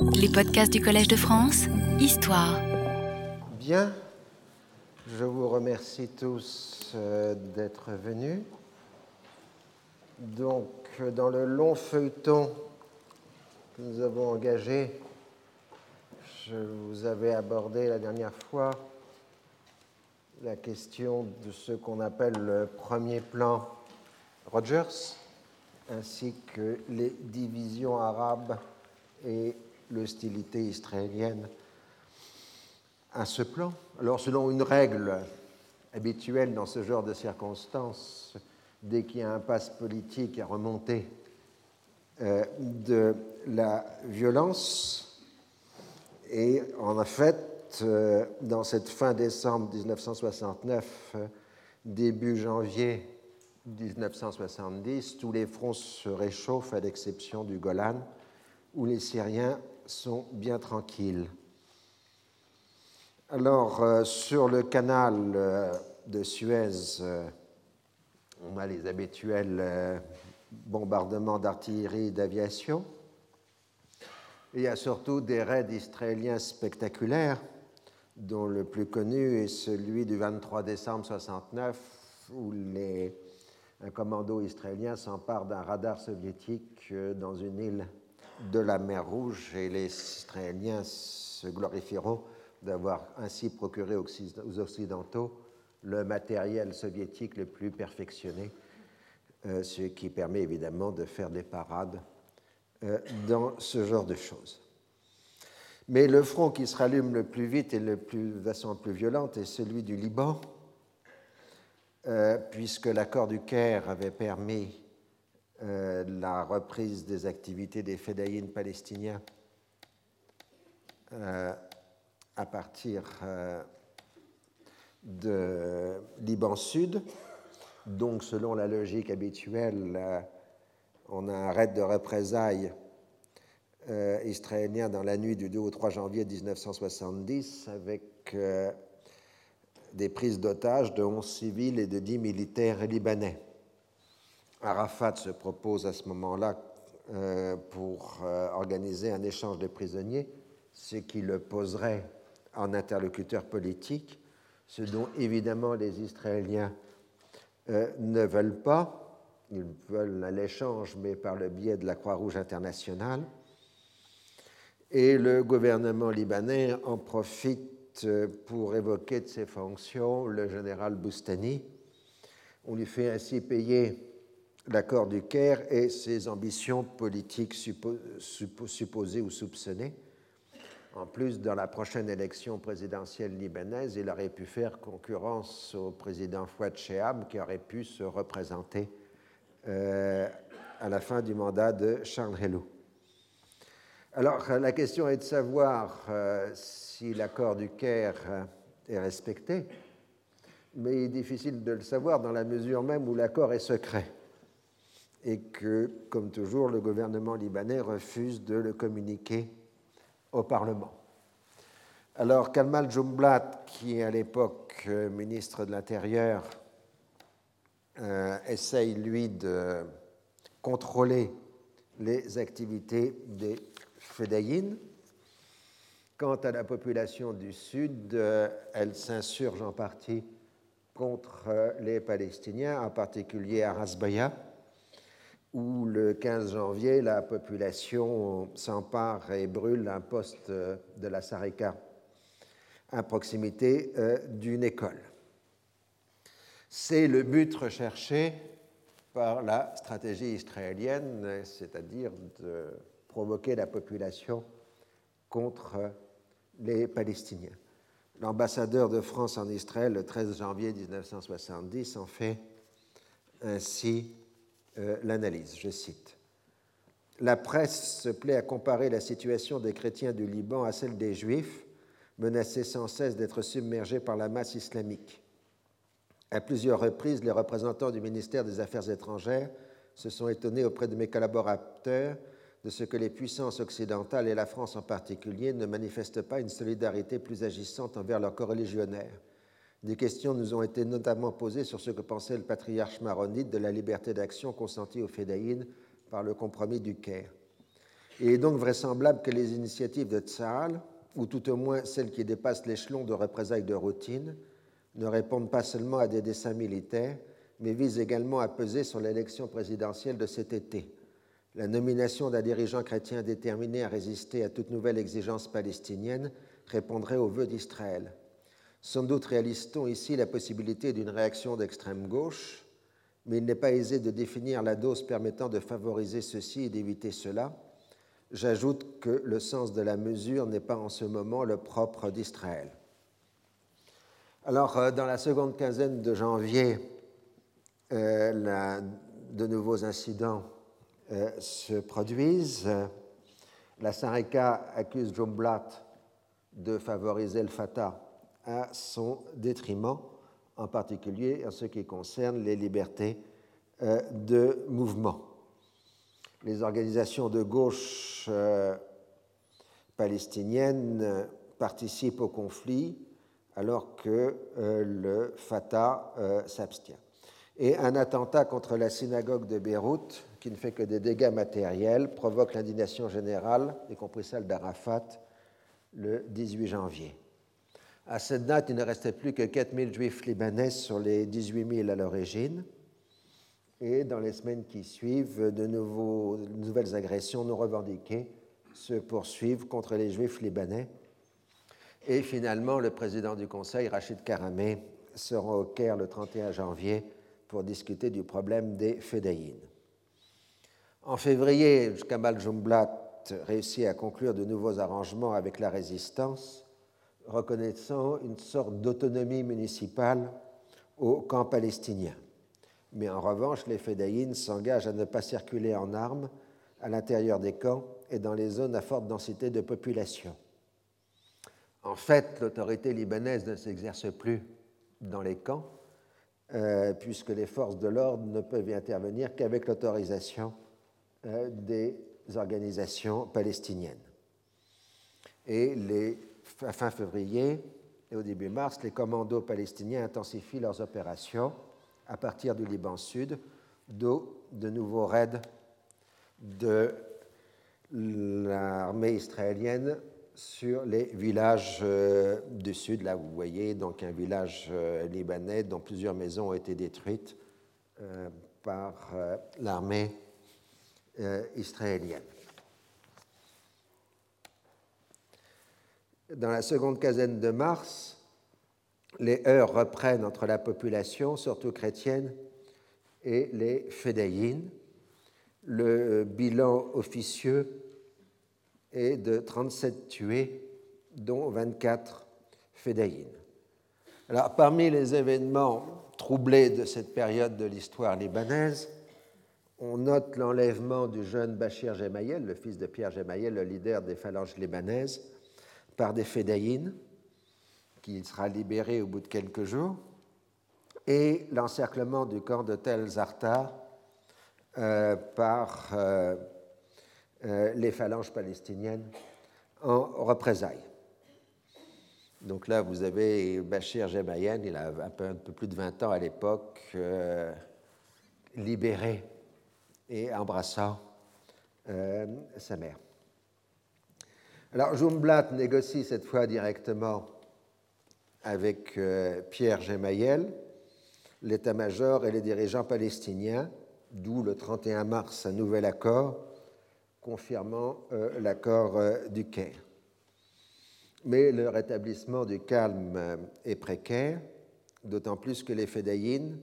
Les podcasts du Collège de France, Histoire. Bien, je vous remercie tous euh, d'être venus. Donc, dans le long feuilleton que nous avons engagé, je vous avais abordé la dernière fois la question de ce qu'on appelle le premier plan Rogers, ainsi que les divisions arabes et l'hostilité israélienne à ce plan. Alors, selon une règle habituelle dans ce genre de circonstances, dès qu'il y a un passe politique à remonter euh, de la violence, et en fait, euh, dans cette fin décembre 1969, début janvier 1970, tous les fronts se réchauffent à l'exception du Golan, où les Syriens sont bien tranquilles. Alors, euh, sur le canal euh, de Suez, euh, on a les habituels bombardements d'artillerie et d'aviation. Il y a surtout des raids israéliens spectaculaires, dont le plus connu est celui du 23 décembre 1969, où les, un commando israélien s'empare d'un radar soviétique dans une île de la mer Rouge et les Israéliens se glorifieront d'avoir ainsi procuré aux Occidentaux le matériel soviétique le plus perfectionné, euh, ce qui permet évidemment de faire des parades euh, dans ce genre de choses. Mais le front qui se rallume le plus vite et de façon plus violente est celui du Liban, euh, puisque l'accord du Caire avait permis euh, la reprise des activités des fédéines palestiniens euh, à partir euh, de Liban Sud. Donc, selon la logique habituelle, on a un raid de représailles israélien dans la nuit du 2 au 3 janvier 1970 avec des prises d'otages de 11 civils et de 10 militaires libanais. Arafat se propose à ce moment-là euh, pour euh, organiser un échange de prisonniers, ce qui le poserait en interlocuteur politique, ce dont évidemment les Israéliens euh, ne veulent pas. Ils veulent l'échange, mais par le biais de la Croix-Rouge internationale. Et le gouvernement libanais en profite pour évoquer de ses fonctions le général Boustani. On lui fait ainsi payer l'accord du Caire et ses ambitions politiques supposées ou soupçonnées. En plus, dans la prochaine élection présidentielle libanaise, il aurait pu faire concurrence au président Fouad Chehab, qui aurait pu se représenter euh, à la fin du mandat de Charles. Alors, la question est de savoir euh, si l'accord du Caire est respecté, mais il est difficile de le savoir dans la mesure même où l'accord est secret et que, comme toujours, le gouvernement libanais refuse de le communiquer au Parlement. Alors, Kalmal Jumblat, qui est à l'époque euh, ministre de l'Intérieur, euh, essaye, lui, de contrôler les activités des Fédayines. Quant à la population du Sud, euh, elle s'insurge en partie contre les Palestiniens, en particulier à Rasbaya où le 15 janvier, la population s'empare et brûle un poste de la Sarika à proximité euh, d'une école. C'est le but recherché par la stratégie israélienne, c'est-à-dire de provoquer la population contre les Palestiniens. L'ambassadeur de France en Israël, le 13 janvier 1970, en fait ainsi euh, l'analyse. Je cite. La presse se plaît à comparer la situation des chrétiens du Liban à celle des juifs, menacés sans cesse d'être submergés par la masse islamique. À plusieurs reprises, les représentants du ministère des Affaires étrangères se sont étonnés auprès de mes collaborateurs de ce que les puissances occidentales, et la France en particulier, ne manifestent pas une solidarité plus agissante envers leurs coreligionnaires. Des questions nous ont été notamment posées sur ce que pensait le patriarche maronite de la liberté d'action consentie aux Fédéines par le compromis du Caire. Il est donc vraisemblable que les initiatives de Tsahal, ou tout au moins celles qui dépassent l'échelon de représailles de routine, ne répondent pas seulement à des dessins militaires, mais visent également à peser sur l'élection présidentielle de cet été. La nomination d'un dirigeant chrétien déterminé à résister à toute nouvelle exigence palestinienne répondrait aux vœux d'Israël. Sans doute réalise-t-on ici la possibilité d'une réaction d'extrême gauche, mais il n'est pas aisé de définir la dose permettant de favoriser ceci et d'éviter cela. J'ajoute que le sens de la mesure n'est pas en ce moment le propre d'Israël. Alors, euh, dans la seconde quinzaine de janvier, euh, de nouveaux incidents euh, se produisent. La Sareka accuse Jumblat de favoriser le Fatah à son détriment, en particulier en ce qui concerne les libertés euh, de mouvement. Les organisations de gauche euh, palestiniennes participent au conflit alors que euh, le Fatah s'abstient. Et un attentat contre la synagogue de Beyrouth, qui ne fait que des dégâts matériels, provoque l'indignation générale, y compris celle d'Arafat, le 18 janvier. À cette date, il ne restait plus que 4000 juifs libanais sur les 18 000 à l'origine. Et dans les semaines qui suivent, de, nouvelles agressions non revendiquées se poursuivent contre les juifs libanais. Et finalement, le président du Conseil, Rachid Karamé, sera au Caire le 31 janvier pour discuter du problème des fédéines. En février, Kamal Jumblat réussit à conclure de nouveaux arrangements avec la résistance reconnaissant une sorte d'autonomie municipale au camp palestinien. Mais en revanche, les Fédayines s'engagent à ne pas circuler en armes à l'intérieur des camps et dans les zones à forte densité de population. En fait, l'autorité libanaise ne s'exerce plus dans les camps, euh, puisque les forces de l'ordre ne peuvent y intervenir qu'avec l'autorisation euh, des organisations palestiniennes. Et les fin février et au début mars, les commandos palestiniens intensifient leurs opérations à partir du Liban Sud, d'où de nouveaux raids de l'armée israélienne sur les villages euh, du sud. Là, vous voyez donc un village euh, libanais dont plusieurs maisons ont été détruites euh, par l'armée israélienne. Dans la seconde quinzaine de mars, les heurts reprennent entre la population, surtout chrétienne, et les fédéines. Le bilan officieux est de 37 tués, dont 24 fédéines. Alors, parmi les événements troublés de cette période de l'histoire libanaise, on note l'enlèvement du jeune Bachir Gemayel, le fils de Pierre Gemayel, le leader des phalanges libanaises, par des fédéines, qui sera libéré au bout de quelques jours, et l'encerclement du camp de Tel euh, par euh, euh, les phalanges palestiniennes en représailles. Donc là, vous avez Bachir Gemayel, il a un peu, un peu, plus de 20 ans à l'époque, libéré et embrassant sa mère. Alors Jumblat négocie cette fois directement avec euh, Pierre Gemayel, l'état-major et les dirigeants palestiniens, d'où le 31 mars un nouvel accord confirmant euh, l'accord euh, du Caire. Mais le rétablissement du calme est précaire, d'autant plus que les Fédayines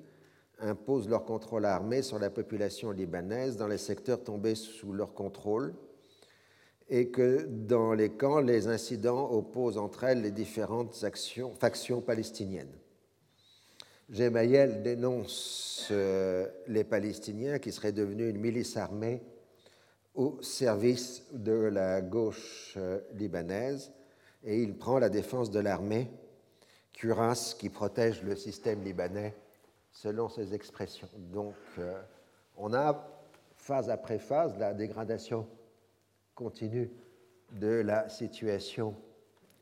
imposent leur contrôle armé sur la population libanaise dans les secteurs tombés sous leur contrôle et que dans les camps, les incidents opposent entre elles les différentes actions, factions palestiniennes. Gemayel dénonce euh, les Palestiniens qui seraient devenus une milice armée au service de la gauche euh, libanaise et il prend la défense de l'armée, cuirasse qui protège le système libanais selon ses expressions. Donc euh, on a phase après phase la dégradation continue de la situation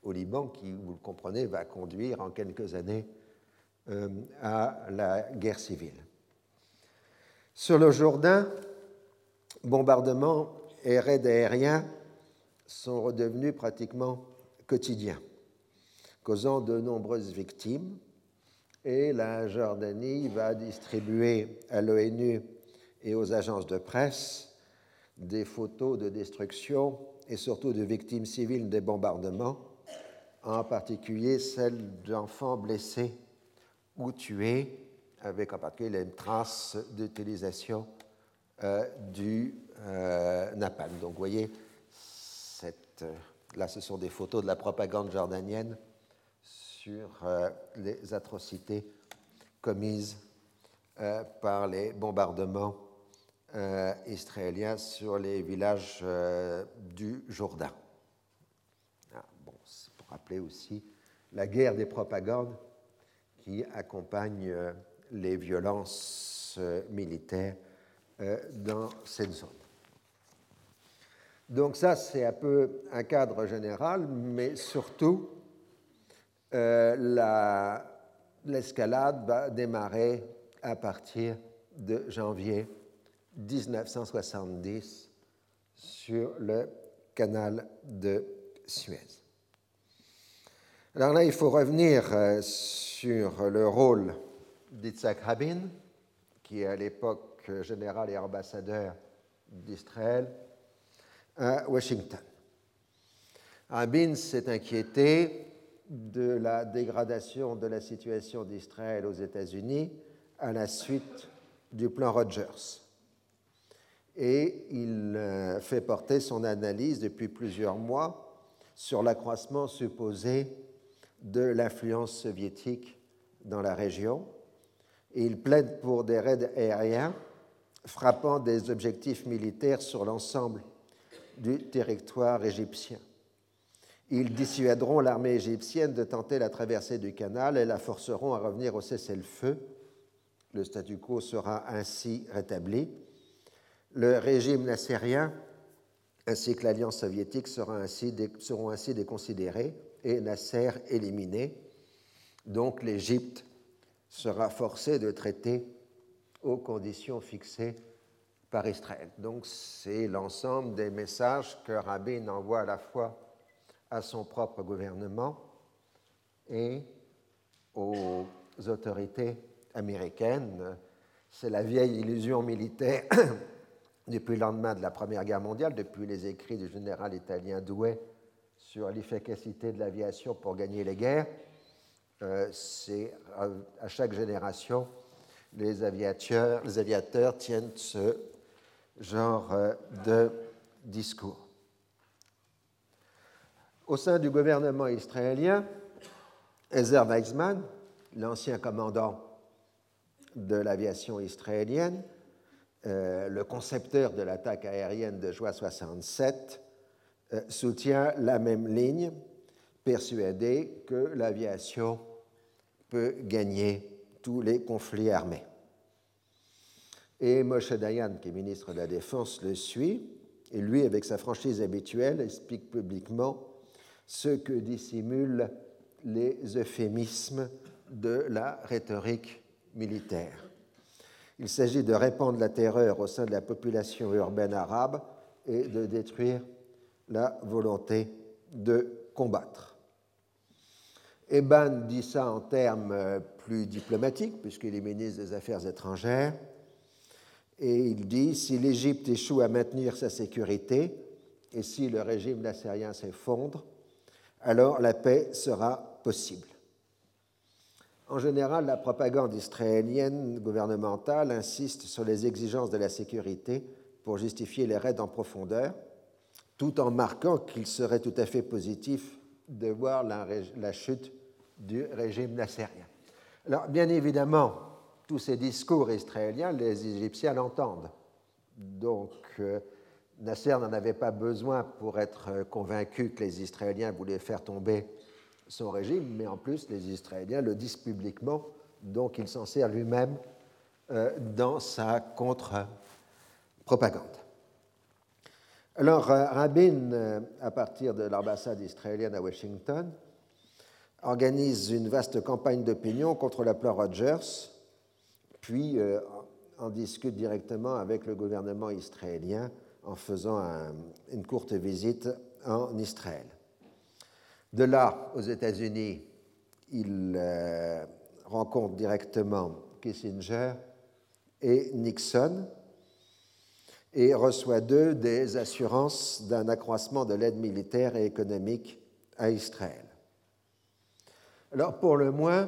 au Liban qui, vous le comprenez, va conduire en quelques années euh, à la guerre civile. Sur le Jourdain, bombardement et raids aériens sont redevenus pratiquement quotidiens, causant de nombreuses victimes. Et la Jordanie va distribuer à l'ONU et aux agences de presse des photos de destruction et surtout de victimes civiles des bombardements, en particulier celles d'enfants blessés ou tués, avec en particulier les traces d'utilisation euh, du euh, napalm. Donc vous voyez, euh, là ce sont des photos de la propagande jordanienne sur les atrocités commises par les bombardements israéliens sur les villages du Jourdain. Ah, bon, c'est pour rappeler aussi la guerre des propagandes qui accompagne les violences militaires euh, dans cette zone. Donc ça, c'est un peu un cadre général, mais surtout, euh, l'escalade va démarrer à partir de janvier 1970 sur le canal de Suez. Alors là, il faut revenir euh, sur le rôle d'Itzhak Rabin, qui à l'époque général et ambassadeur d'Israël à Washington. Rabin s'est inquiété de la dégradation de la situation d'Israël aux États-Unis à la suite du plan Rogers. Et il euh, fait porter son analyse depuis plusieurs mois sur l'accroissement supposé de l'influence soviétique dans la région. Et il plaide pour des raids aériens frappant des objectifs militaires sur l'ensemble du territoire égyptien. Ils dissuaderont l'armée égyptienne de tenter la traversée du canal et la forceront à revenir au cessez-le-feu. Le statu quo sera ainsi rétabli. Le régime nassérien ainsi que l'alliance soviétique seront ainsi, seront ainsi déconsidérés et Nasser éliminé. Donc l'Égypte sera forcée de traiter aux conditions fixées par Israël. Donc c'est l'ensemble des messages que Rabin envoie à la fois à son propre gouvernement et aux autorités américaines. C'est la vieille illusion militaire depuis le lendemain de la Première Guerre mondiale, depuis les écrits du général italien Douai sur l'efficacité de l'aviation pour gagner les guerres. Euh, c'est à chaque génération les aviateurs, les aviateurs tiennent ce genre euh, de discours. Au sein du gouvernement israélien, Ezer Weizmann, l'ancien commandant de l'aviation israélienne, euh, le concepteur de l'attaque aérienne de juin 67, euh, soutient la même ligne, persuadé que l'aviation peut gagner tous les conflits armés. Et Moshe Dayan, qui est ministre de la Défense, le suit, et lui, avec sa franchise habituelle, explique publiquement ce que dissimulent les euphémismes de la rhétorique militaire. Il s'agit de répandre la terreur au sein de la population urbaine arabe et de détruire la volonté de combattre. Eban dit ça en termes euh, plus diplomatiques, puisqu'il est ministre des Affaires étrangères, et il dit si l'Égypte échoue à maintenir sa sécurité et si le régime nassérien s'effondre, alors la paix sera possible. En général, la propagande israélienne gouvernementale insiste sur les exigences de la sécurité pour justifier les raids en profondeur, tout en marquant qu'il serait tout à fait positif de voir la, chute du régime nassérien. Alors, bien évidemment, tous ces discours israéliens, les Égyptiens l'entendent. Donc, euh, Nasser n'en avait pas besoin pour être convaincu que les Israéliens voulaient faire tomber son régime, mais en plus, les Israéliens le disent publiquement, donc il s'en sert lui-même euh, dans sa contre-propagande. Alors, euh, Rabin, à partir de l'ambassade israélienne à Washington, organise une vaste campagne d'opinion contre la plan Rogers, puis euh, en discute directement avec le gouvernement israélien en faisant une courte visite en Israël. De là, aux États-Unis, il euh, rencontre directement Kissinger et Nixon et reçoit d'eux des assurances d'un accroissement de l'aide militaire et économique à Israël. Alors, pour le moins,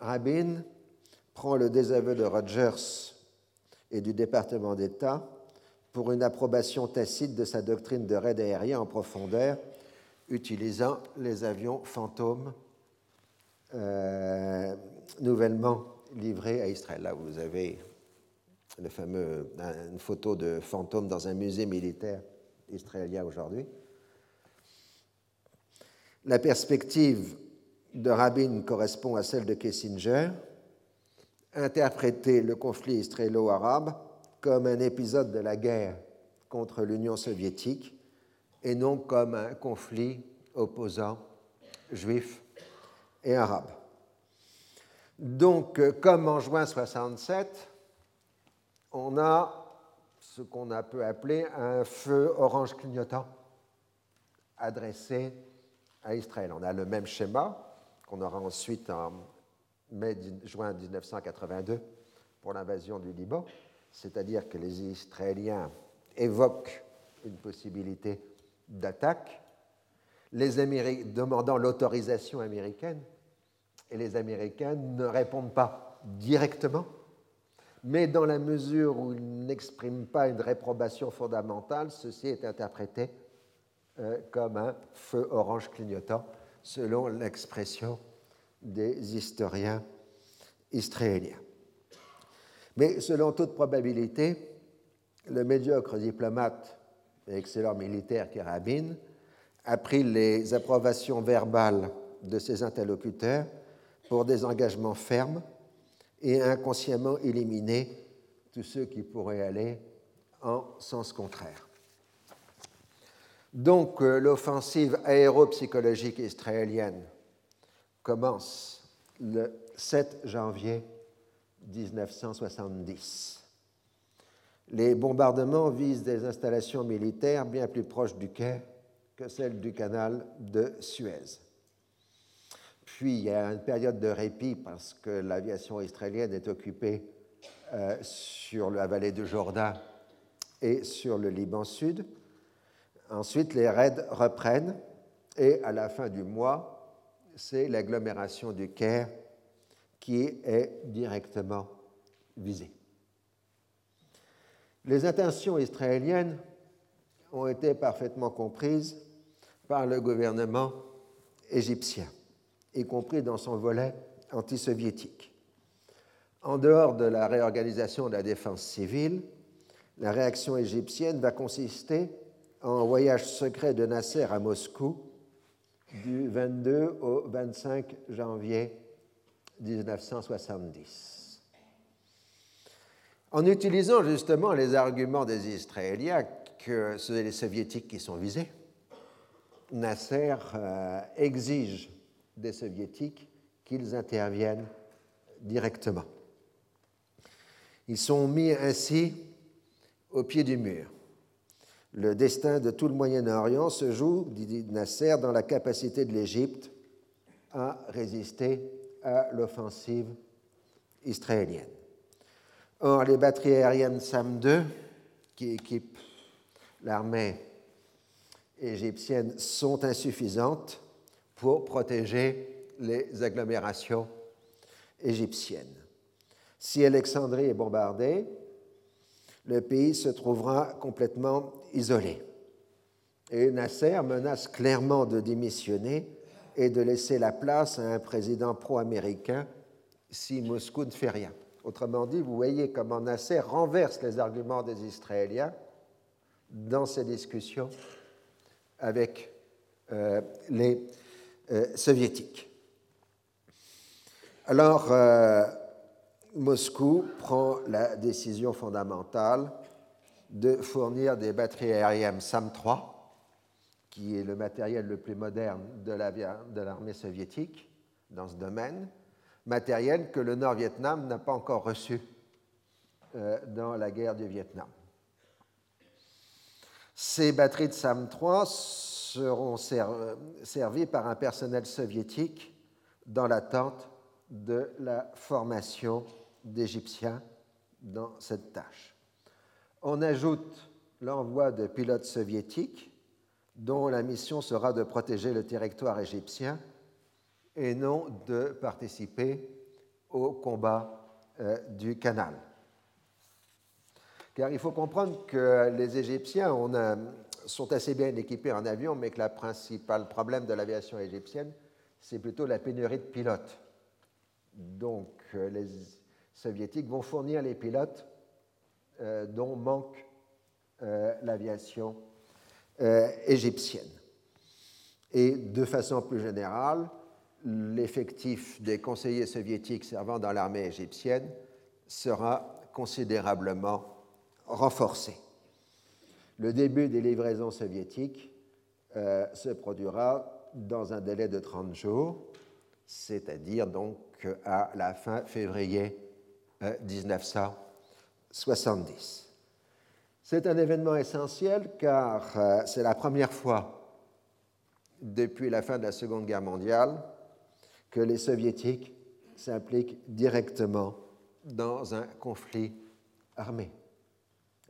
Rabin prend le désaveu de Rogers et du département d'État pour une approbation tacite de sa doctrine de raid aérien en profondeur utilisant les avions fantômes euh, nouvellement livrés à Israël. Là, vous avez le fameux, une photo de fantôme dans un musée militaire israélien aujourd'hui. La perspective de Rabin correspond à celle de Kissinger, interpréter le conflit israélo-arabe comme un épisode de la guerre contre l'Union soviétique et non comme un conflit opposant juifs et arabes. Donc, comme en juin 67, on a ce qu'on a peut appeler un feu orange clignotant adressé à Israël. On a le même schéma qu'on aura ensuite en mai-juin 1982 pour l'invasion du Liban c'est-à-dire que les Israéliens évoquent une possibilité d'attaque, les demandant l'autorisation américaine, et les Américains ne répondent pas directement, mais dans la mesure où ils n'expriment pas une réprobation fondamentale, ceci est interprété euh, comme un feu orange clignotant, selon l'expression des historiens israéliens. Mais selon toute probabilité, le médiocre diplomate excellent militaire Rabin a pris les approbations verbales de ses interlocuteurs pour des engagements fermes et inconsciemment éliminé tous ceux qui pourraient aller en sens contraire. Donc euh, l'offensive aéropsychologique israélienne commence le 7 janvier 1970. Les bombardements visent des installations militaires bien plus proches du quai que celles du canal de Suez. Puis il y a une période de répit parce que l'aviation israélienne est occupée euh, sur la vallée de Jourdain et sur le Liban Sud. Ensuite, les raids reprennent et à la fin du mois, c'est l'agglomération du Caire qui est directement visé. Les intentions israéliennes ont été parfaitement comprises par le gouvernement égyptien, y compris dans son volet antisoviétique. En dehors de la réorganisation de la défense civile, la réaction égyptienne va consister en un voyage secret de Nasser à Moscou du 22 au 25 janvier 1970. En utilisant justement les arguments des Israéliens que ce sont les Soviétiques qui sont visés, Nasser euh, exige des Soviétiques qu'ils interviennent directement. Ils sont mis ainsi au pied du mur. Le destin de tout le Moyen-Orient se joue, dit Nasser, dans la capacité de l'Égypte à résister à l'offensive israélienne. Or, les batteries aériennes SAM-2, qui équipent l'armée égyptienne, sont insuffisantes pour protéger les agglomérations égyptiennes. Si Alexandrie est bombardée, le pays se trouvera complètement isolé. Et Nasser menace clairement de démissionner et de laisser la place à un président pro-américain si Moscou ne fait rien. Autrement dit, vous voyez comment Nasser renverse les arguments des Israéliens dans ces discussions avec euh, les euh, soviétiques. Alors, euh, Moscou prend la décision fondamentale de fournir des batteries aériennes SAM-3 qui est le matériel le plus moderne de l'armée soviétique dans ce domaine, matériel que le Nord-Vietnam n'a pas encore reçu euh, dans la guerre du Vietnam. Ces batteries de SAM-3 seront servies par un personnel soviétique dans l'attente de la formation d'Égyptiens dans cette tâche. On ajoute l'envoi de pilotes soviétiques dont la mission sera de protéger le territoire égyptien et non de participer au combat euh, du canal. Car il faut comprendre que les Égyptiens sont assez bien équipés en avion, mais que le principal problème de l'aviation égyptienne, c'est plutôt la pénurie de pilotes. Donc euh, les Soviétiques vont fournir les pilotes euh, dont manque l'aviation égyptienne. Et de façon plus générale, l'effectif des conseillers soviétiques servant dans l'armée égyptienne sera considérablement renforcé. Le début des livraisons soviétiques euh, se produira dans un délai de 30 jours, c'est-à-dire donc à la fin février 1970. Euh, c'est un événement essentiel car euh, c'est la première fois depuis la fin de la Seconde Guerre mondiale que les soviétiques s'impliquent directement dans un conflit armé.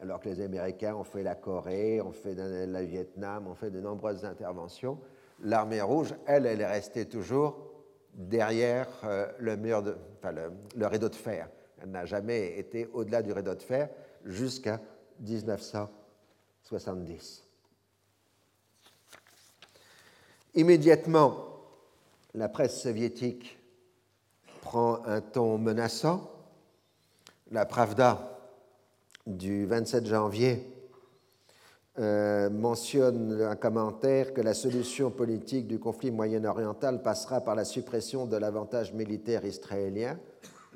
Alors que les Américains ont fait la Corée, ont fait le Vietnam, ont fait de nombreuses interventions, l'armée rouge, elle, elle est restée toujours derrière euh, le, mur enfin, le, rideau de fer. Elle n'a jamais été au-delà du rideau de fer jusqu'à 1970. Immédiatement, la presse soviétique prend un ton menaçant. La Pravda du 27 janvier euh, mentionne un commentaire que la solution politique du conflit moyen-oriental passera par la suppression de l'avantage militaire israélien,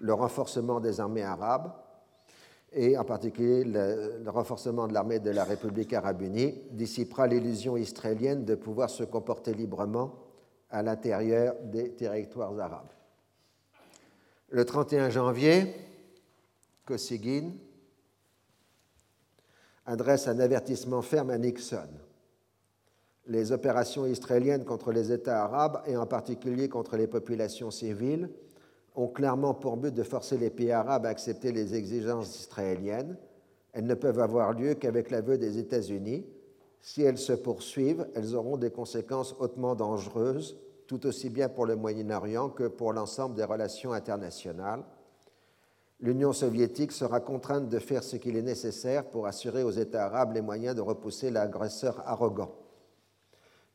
le renforcement des armées arabes et en particulier le, le renforcement de l'armée de la République arabe unie dissipera l'illusion israélienne de pouvoir se comporter librement à l'intérieur des territoires arabes. Le 31 janvier, Kosygin adresse un avertissement ferme à Nixon. Les opérations israéliennes contre les États arabes, et en particulier contre les populations civiles, ont clairement pour but de forcer les pays arabes à accepter les exigences israéliennes. Elles ne peuvent avoir lieu qu'avec l'aveu des États-Unis. Si elles se poursuivent, elles auront des conséquences hautement dangereuses tout aussi bien pour le Moyen-Orient que pour l'ensemble des relations internationales. L'Union soviétique sera contrainte de faire ce qu'il est nécessaire pour assurer aux États arabes les moyens de repousser l'agresseur arrogant.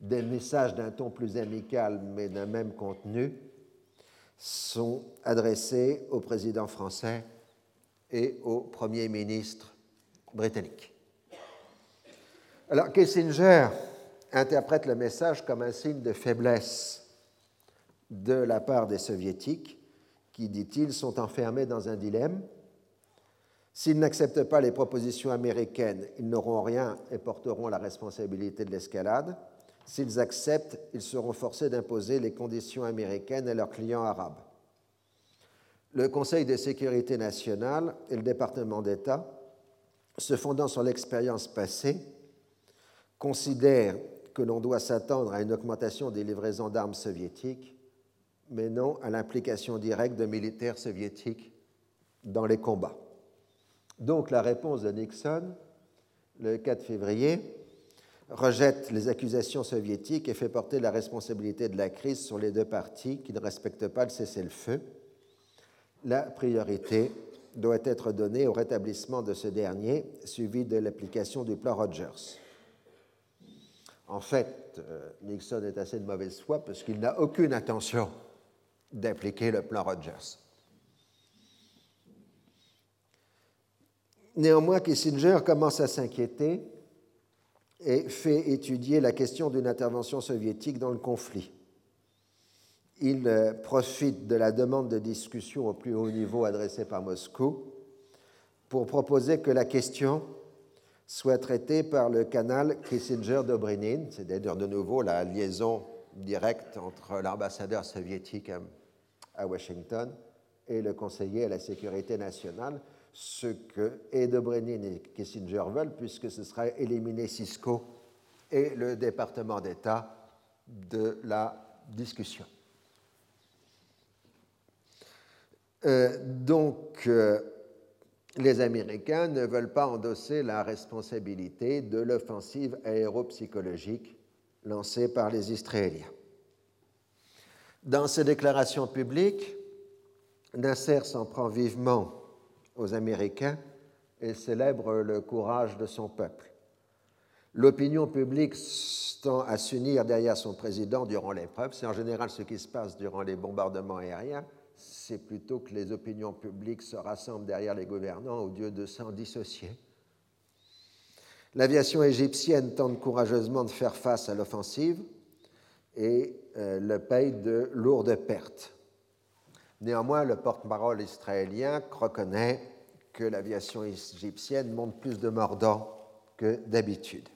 Des messages d'un ton plus amical mais d'un même contenu sont adressés au président français et au Premier ministre britannique. Alors Kissinger interprète le message comme un signe de faiblesse de la part des soviétiques qui, dit-il, sont enfermés dans un dilemme. S'ils n'acceptent pas les propositions américaines, ils n'auront rien et porteront la responsabilité de l'escalade. S'ils acceptent, ils seront forcés d'imposer les conditions américaines à leurs clients arabes. Le Conseil de sécurité nationale et le département d'État, se fondant sur l'expérience passée, considèrent que l'on doit s'attendre à une augmentation des livraisons d'armes soviétiques mais non à l'implication directe de militaires soviétiques dans les combats. Donc la réponse de Nixon, le 4 février, rejette les accusations soviétiques et fait porter la responsabilité de la crise sur les deux parties qui ne respectent pas le cessez-le-feu. La priorité doit être donnée au rétablissement de ce dernier, suivi de l'application du plan Rogers. En fait, euh, Nixon est assez de mauvaise foi parce qu'il n'a aucune intention d'appliquer le plan Rogers. Néanmoins, Kissinger commence à s'inquiéter et fait étudier la question d'une intervention soviétique dans le conflit. Il euh, profite de la demande de discussion au plus haut niveau adressée par Moscou pour proposer que la question soit traitée par le canal Kissinger-Dobrynin, c'est-à-dire de nouveau la liaison directe entre l'ambassadeur soviétique à Washington et le conseiller à la sécurité nationale, ce que Edo Brenin et Kissinger veulent, puisque ce sera éliminer Cisco et le département d'État de la discussion. Euh, donc, euh, les Américains ne veulent pas endosser la responsabilité de l'offensive aéropsychologique lancée par les Israéliens. Dans ses déclarations publiques, Nasser s'en prend vivement aux Américains et célèbre le courage de son peuple. L'opinion publique tend à s'unir derrière son président durant l'épreuve. C'est en général ce qui se passe durant les bombardements aériens. C'est plutôt que les opinions publiques se rassemblent derrière les gouvernants au lieu de s'en dissocier. L'aviation égyptienne tente courageusement de faire face à l'offensive et euh, le paye de lourdes pertes. Néanmoins, le porte-parole israélien reconnaît que l'aviation égyptienne monte plus de mordants que d'habitude.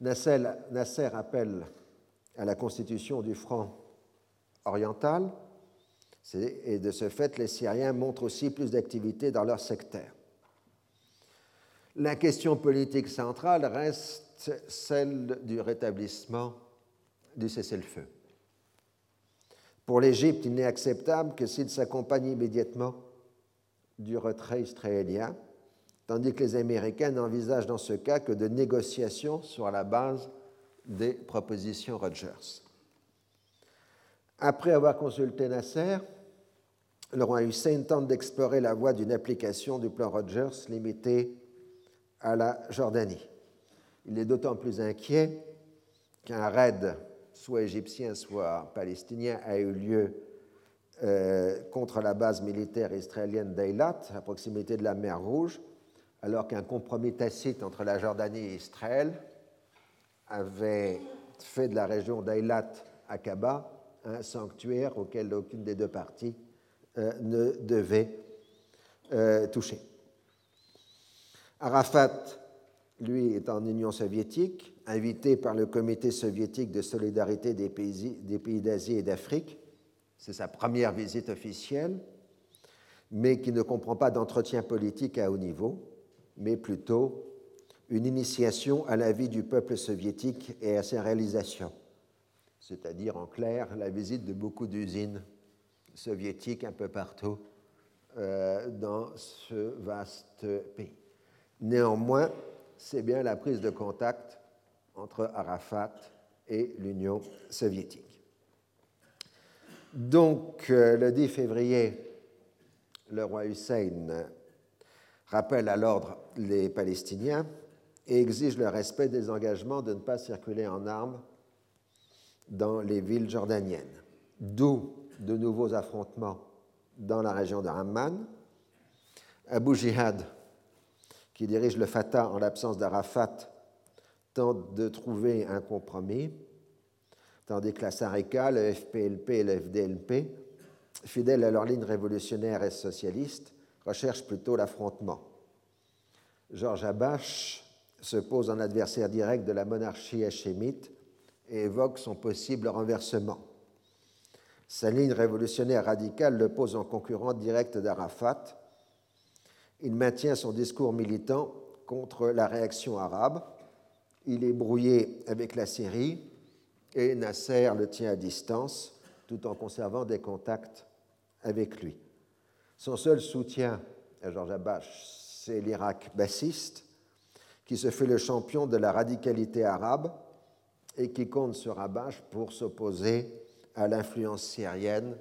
Nasser, appelle à la constitution du front oriental, et de ce fait, les Syriens montrent aussi plus d'activité dans leur secteur. La question politique centrale reste celle du rétablissement du cessez-le-feu. Pour l'Égypte, il n'est acceptable que s'il s'accompagne immédiatement du retrait israélien, tandis que les Américains n'envisagent dans ce cas que de négociations sur la base des propositions Rogers. Après avoir consulté Nasser, le roi Hussein tente d'explorer la voie d'une application du plan Rogers limité à la Jordanie. Il est d'autant plus inquiet qu'un raid, soit égyptien, soit palestinien, a eu lieu euh, contre la base militaire israélienne d'Eilat, à proximité de la mer Rouge, alors qu'un compromis tacite entre la Jordanie et Israël avait fait de la région d'Eilat Aqaba un sanctuaire auquel aucune des deux parties euh, ne devait euh, toucher. Arafat, lui, est en Union soviétique, invité par le Comité soviétique de solidarité des pays, des pays d'Asie et d'Afrique. C'est sa première visite officielle, mais qui ne comprend pas d'entretien politique à haut niveau mais plutôt une initiation à la vie du peuple soviétique et à ses réalisations, c'est-à-dire en clair la visite de beaucoup d'usines soviétiques un peu partout euh, dans ce vaste pays. Néanmoins, c'est bien la prise de contact entre Arafat et l'Union soviétique. Donc, euh, le 10 février, le roi Hussein rappelle à l'ordre les Palestiniens et exige le respect des engagements de ne pas circuler en armes dans les villes jordaniennes. D'où de nouveaux affrontements dans la région de Amman. Abu Jihad, qui dirige le Fatah en l'absence d'Arafat, tente de trouver un compromis, tandis que la Sareka, le FPLP et le FDLP, fidèles à leur ligne révolutionnaire et socialiste, recherche plutôt l'affrontement. Georges Abache se pose en adversaire direct de la monarchie hachémite et évoque son possible renversement. Sa ligne révolutionnaire radicale le pose en concurrent direct d'Arafat. Il maintient son discours militant contre la réaction arabe. Il est brouillé avec la Syrie et Nasser le tient à distance tout en conservant des contacts avec lui. Son seul soutien à Georges Abache, c'est l'Irak bassiste, qui se fait le champion de la radicalité arabe et qui compte sur Abache pour s'opposer à l'influence syrienne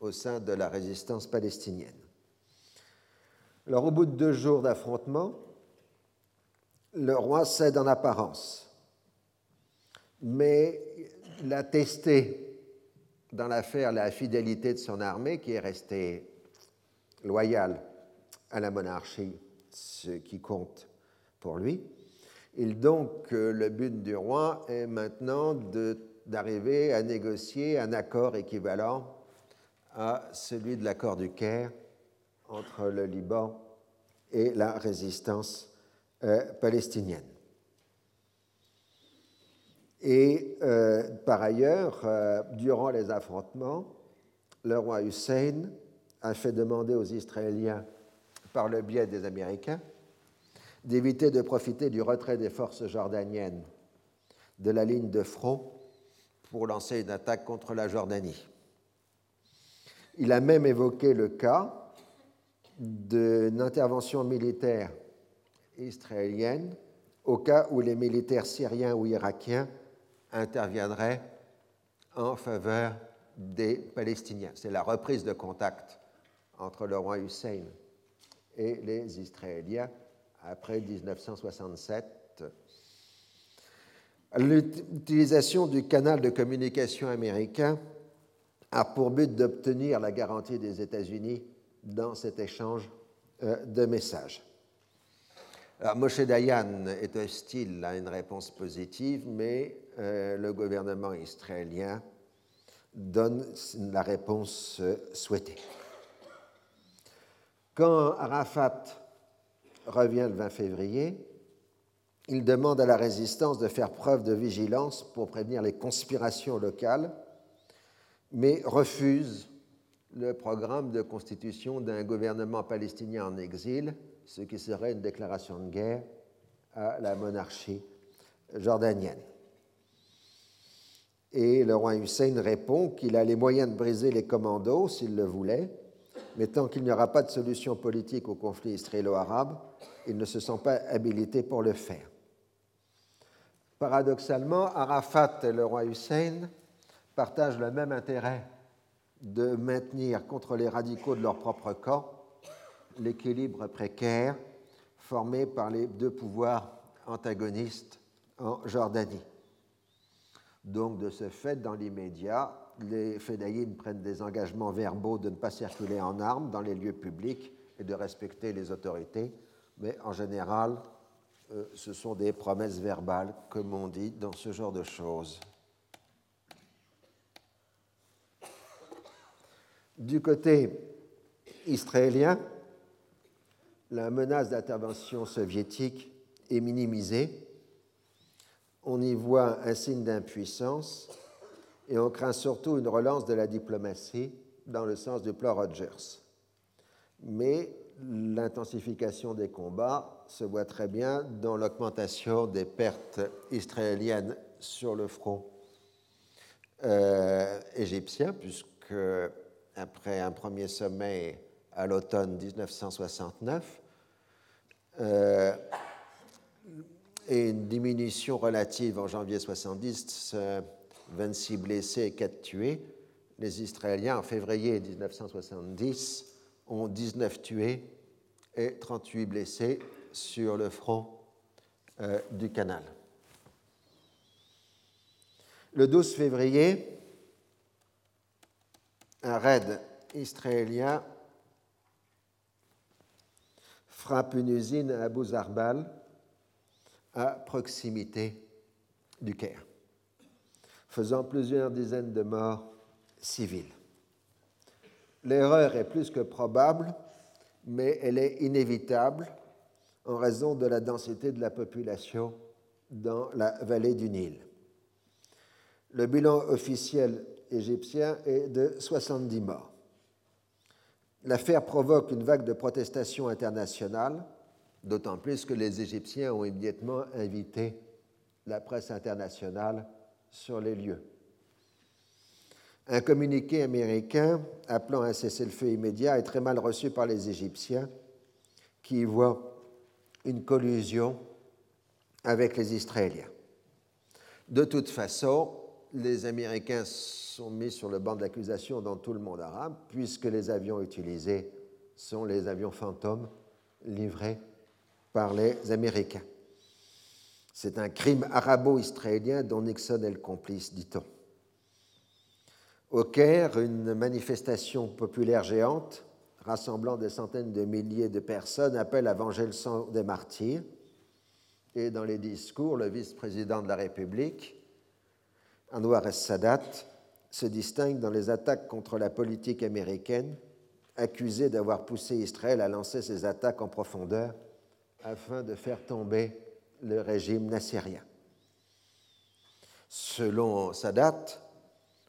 au sein de la résistance palestinienne. Alors, au bout de deux jours d'affrontement, le roi cède en apparence, mais il a testé dans l'affaire la fidélité de son armée qui est restée loyal à la monarchie, ce qui compte pour lui. Et donc, euh, le but du roi est maintenant d'arriver à négocier un accord équivalent à celui de l'accord du Caire entre le Liban et la résistance euh, palestinienne. Et euh, par ailleurs, durant les affrontements, le roi Hussein a fait demander aux Israéliens, par le biais des Américains, d'éviter de profiter du retrait des forces jordaniennes de la ligne de front pour lancer une attaque contre la Jordanie. Il a même évoqué le cas d'une intervention militaire israélienne au cas où les militaires syriens ou irakiens interviendraient en faveur des Palestiniens. C'est la reprise de contact entre le roi Hussein et les Israéliens après 1967. L'utilisation du canal de communication américain a pour but d'obtenir la garantie des États-Unis dans cet échange euh, de messages. Moshe Dayan est hostile à une réponse positive, mais euh, le gouvernement israélien donne la réponse euh, souhaitée. Quand Arafat revient le 20 février, il demande à la résistance de faire preuve de vigilance pour prévenir les conspirations locales, mais refuse le programme de constitution d'un gouvernement palestinien en exil, ce qui serait une déclaration de guerre à la monarchie jordanienne. Et le roi Hussein répond qu'il a les moyens de briser les commandos s'il le voulait, mais tant qu'il n'y aura pas de solution politique au conflit israélo-arabe, il ne se sent pas habilité pour le faire. Paradoxalement, Arafat et le roi Hussein partagent le même intérêt de maintenir contre les radicaux de leur propre camp l'équilibre précaire formé par les deux pouvoirs antagonistes en Jordanie. Donc, de ce fait, dans l'immédiat, les Fédayines prennent des engagements verbaux de ne pas circuler en armes dans les lieux publics et de respecter les autorités, mais en général, euh, ce sont des promesses verbales, comme on dit dans ce genre de choses. Du côté israélien, la menace d'intervention soviétique est minimisée. On y voit un signe d'impuissance et on craint surtout une relance de la diplomatie dans le sens du plan Rogers. Mais l'intensification des combats se voit très bien dans l'augmentation des pertes israéliennes sur le front euh, égyptien, puisque après un premier sommet à l'automne 1969 euh, et une diminution relative en janvier 70, 26 blessés et 4 tués, les Israéliens en février 1970 ont 19 tués et 38 blessés sur le front euh, du canal. Le 12 février, un raid israélien frappe une usine à Abu Zarbal, à proximité du Caire, faisant plusieurs dizaines de morts civils. L'erreur est plus que probable, mais elle est inévitable en raison de la densité de la population dans la vallée du Nil. Le bilan officiel égyptien est de 70 morts. L'affaire provoque une vague de protestations internationales, d'autant plus que les Égyptiens ont immédiatement invité la presse internationale sur les lieux. Un communiqué américain appelant un cessez-le-feu immédiat est très mal reçu par les Égyptiens qui y voient une collusion avec les Israéliens. De toute façon, les Américains sont mis sur le banc d'accusation dans tout le monde arabe, puisque les avions utilisés sont les avions fantômes livrés par les Américains. C'est un crime arabo-israélien dont Nixon est le complice, dit-on. Au Caire, une manifestation populaire géante, rassemblant des centaines de milliers de personnes, appelle à venger le sang des martyrs. Et dans les discours, le vice-président de la République, Anwar el-Sadat se distingue dans les attaques contre la politique américaine, accusé d'avoir poussé Israël à lancer ses attaques en profondeur afin de faire tomber le régime nassérien. Selon Sadat,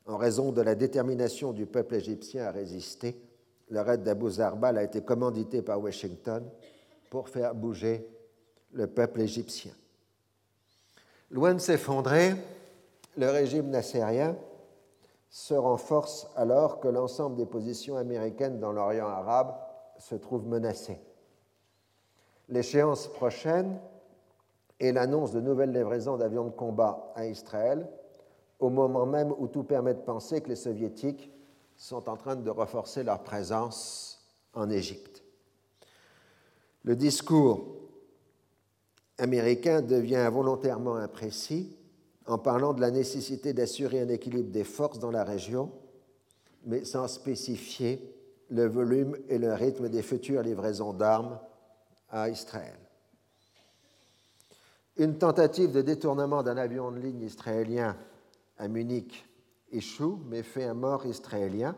en raison de la détermination du peuple égyptien à résister, le raid d'Abu Zarbal a été commandité par Washington pour faire bouger le peuple égyptien. Loin de s'effondrer, le régime nassérien se renforce alors que l'ensemble des positions américaines dans l'Orient arabe se trouve menacé. L'échéance prochaine est l'annonce de nouvelles livraisons d'avions de combat à Israël, au moment même où tout permet de penser que les soviétiques sont en train de renforcer leur présence en Égypte. Le discours américain devient volontairement imprécis en parlant de la nécessité d'assurer un équilibre des forces dans la région, mais sans spécifier le volume et le rythme des futures livraisons d'armes à Israël. Une tentative de détournement d'un avion de ligne israélien à Munich échoue, mais fait un mort israélien.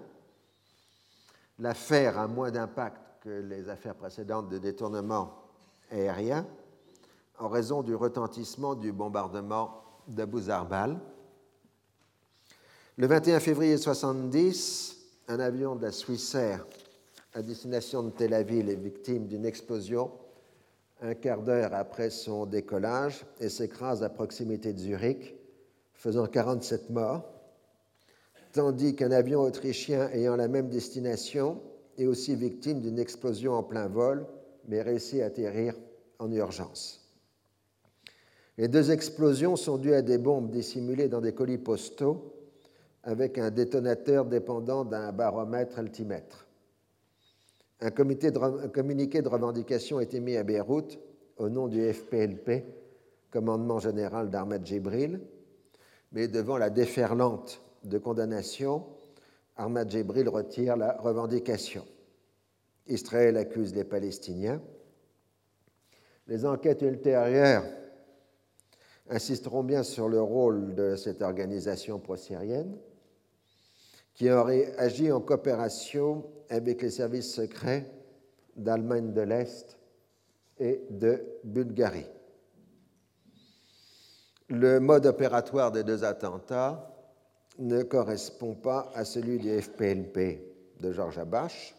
L'affaire a moins d'impact que les affaires précédentes de détournement aérien en raison du retentissement du bombardement d'Abu Zarbal. Le 21 février 1970, un avion de la Swissair à destination de Tel Aviv est victime d'une explosion un quart d'heure après son décollage et s'écrase à proximité de Zurich, faisant 47 morts, tandis qu'un avion autrichien ayant la même destination est aussi victime d'une explosion en plein vol, mais réussit à atterrir en urgence. Les deux explosions sont dues à des bombes dissimulées dans des colis postaux avec un détonateur dépendant d'un baromètre altimètre. Un, communiqué de revendication a été mis à Beyrouth au nom du FPLP, commandement général d'Ahmed Djibril, mais devant la déferlante de condamnation, Ahmed Djibril retire la revendication. Israël accuse les Palestiniens. Les enquêtes ultérieures insisteront bien sur le rôle de cette organisation pro-syrienne qui aurait agi en coopération avec les services secrets d'Allemagne de l'Est et de Bulgarie. Le mode opératoire des deux attentats ne correspond pas à celui du FPLP de Georges Abache,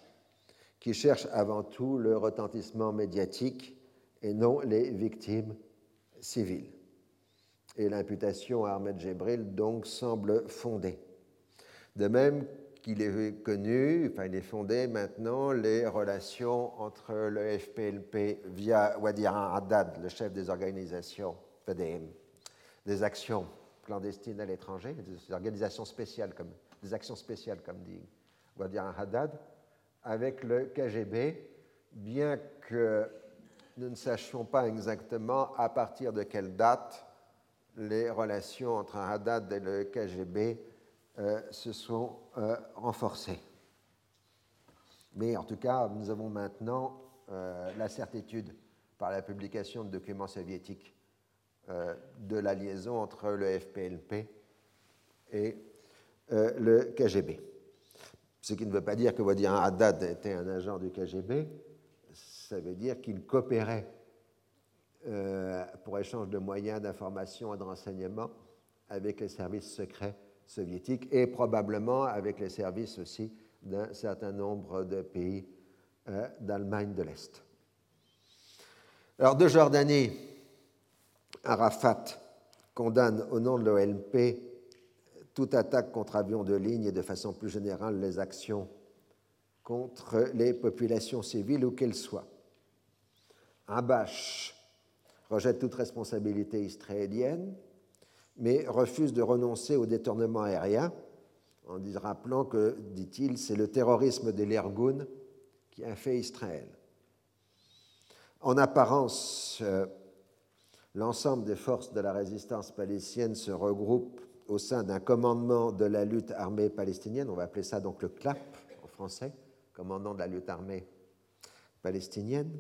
qui cherche avant tout le retentissement médiatique et non les victimes civiles. Et l'imputation à Ahmed Jebril donc semble fondée. De même qu'il est connu, enfin il est fondé maintenant les relations entre le FPLP via Wadir Haddad, le chef des organisations, des, des actions clandestines à l'étranger, des organisations spéciales comme des actions spéciales comme dit Wadir Haddad, avec le KGB, bien que nous ne sachions pas exactement à partir de quelle date les relations entre Haddad et le KGB se sont euh, renforcés. Mais en tout cas, nous avons maintenant euh, la certitude par la publication de documents soviétiques de la liaison entre le FPLP et le KGB. Ce qui ne veut pas dire que Haddad était un agent du KGB, ça veut dire qu'il coopérait pour échange de moyens d'information et de renseignement avec les services secrets soviétique et probablement avec les services aussi d'un certain nombre de pays euh, d'Allemagne de l'Est. Alors de Jordanie, Arafat condamne au nom de l'OLP toute attaque contre avions de ligne et de façon plus générale les actions contre les populations civiles où qu'elles soient. Abash rejette toute responsabilité israélienne mais refuse de renoncer au détournement aérien en rappelant que, dit-il, c'est le terrorisme de l'Irgun qui a fait Israël. En apparence, euh, l'ensemble des forces de la résistance palestinienne se regroupent au sein d'un commandement de la lutte armée palestinienne, on va appeler ça donc le CLAP en français, commandant de la lutte armée palestinienne.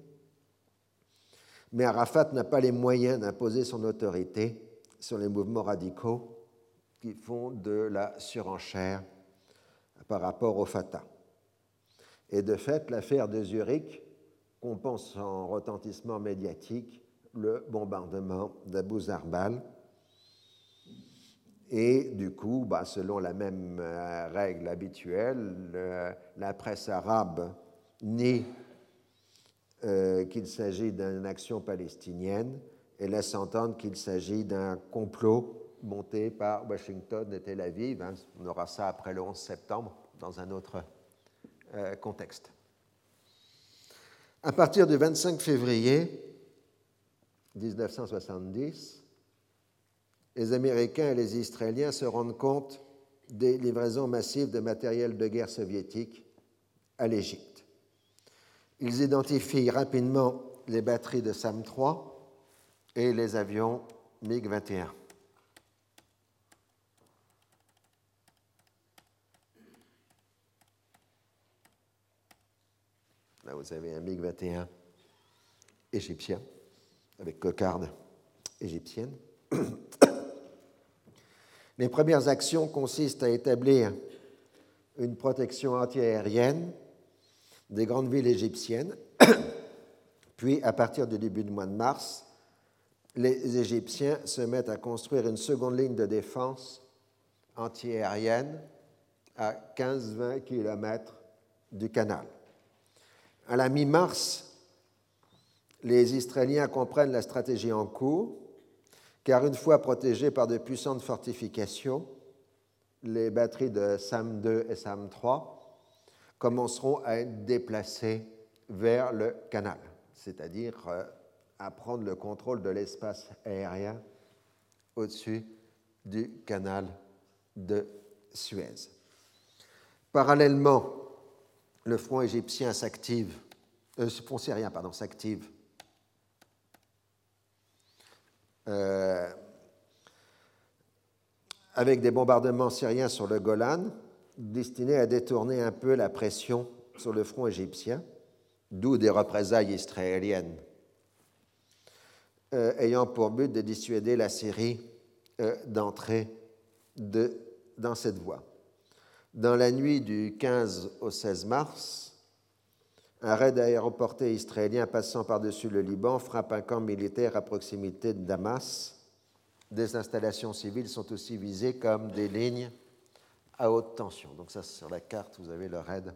Mais Arafat n'a pas les moyens d'imposer son autorité sur les mouvements radicaux qui font de la surenchère par rapport au Fatah. Et de fait, l'affaire de Zurich compense en retentissement médiatique le bombardement d'Abu Zarbal. Et du coup, bah, selon la même euh, règle habituelle, la presse arabe nie euh, qu'il s'agit d'une action palestinienne et laisse entendre qu'il s'agit d'un complot monté par Washington et Tel Aviv. Hein. On aura ça après le 11 septembre dans un autre euh, contexte. À partir du 25 février 1970, les Américains et les Israéliens se rendent compte des livraisons massives de matériel de guerre soviétique à l'Égypte. Ils identifient rapidement les batteries de SAM-3 et les avions MiG-21. Là, vous avez un MiG-21 égyptien avec cocarde égyptienne. Les premières actions consistent à établir une protection antiaérienne des grandes villes égyptiennes. Puis, à partir du début du mois de mars, les Égyptiens se mettent à construire une seconde ligne de défense antiaérienne à 15-20 km du canal. À la mi-mars, les Israéliens comprennent la stratégie en cours car une fois protégées par de puissantes fortifications, les batteries de SAM-2 et SAM-3 commenceront à être déplacées vers le canal, c'est-à-dire euh, à prendre le contrôle de l'espace aérien au-dessus du canal de Suez. Parallèlement, le front égyptien s'active, euh, front syrien, pardon, s'active Euh, avec des bombardements syriens sur le Golan, destinés à détourner un peu la pression sur le front égyptien, d'où des représailles israéliennes, euh, ayant pour but de dissuader la Syrie euh, d'entrer dans cette voie. Dans la nuit du 15 au 16 mars, un raid aéroporté israélien passant par-dessus le Liban frappe un camp militaire à proximité de Damas. Des installations civiles sont aussi visées comme des lignes à haute tension. Donc ça, sur la carte, vous avez le raid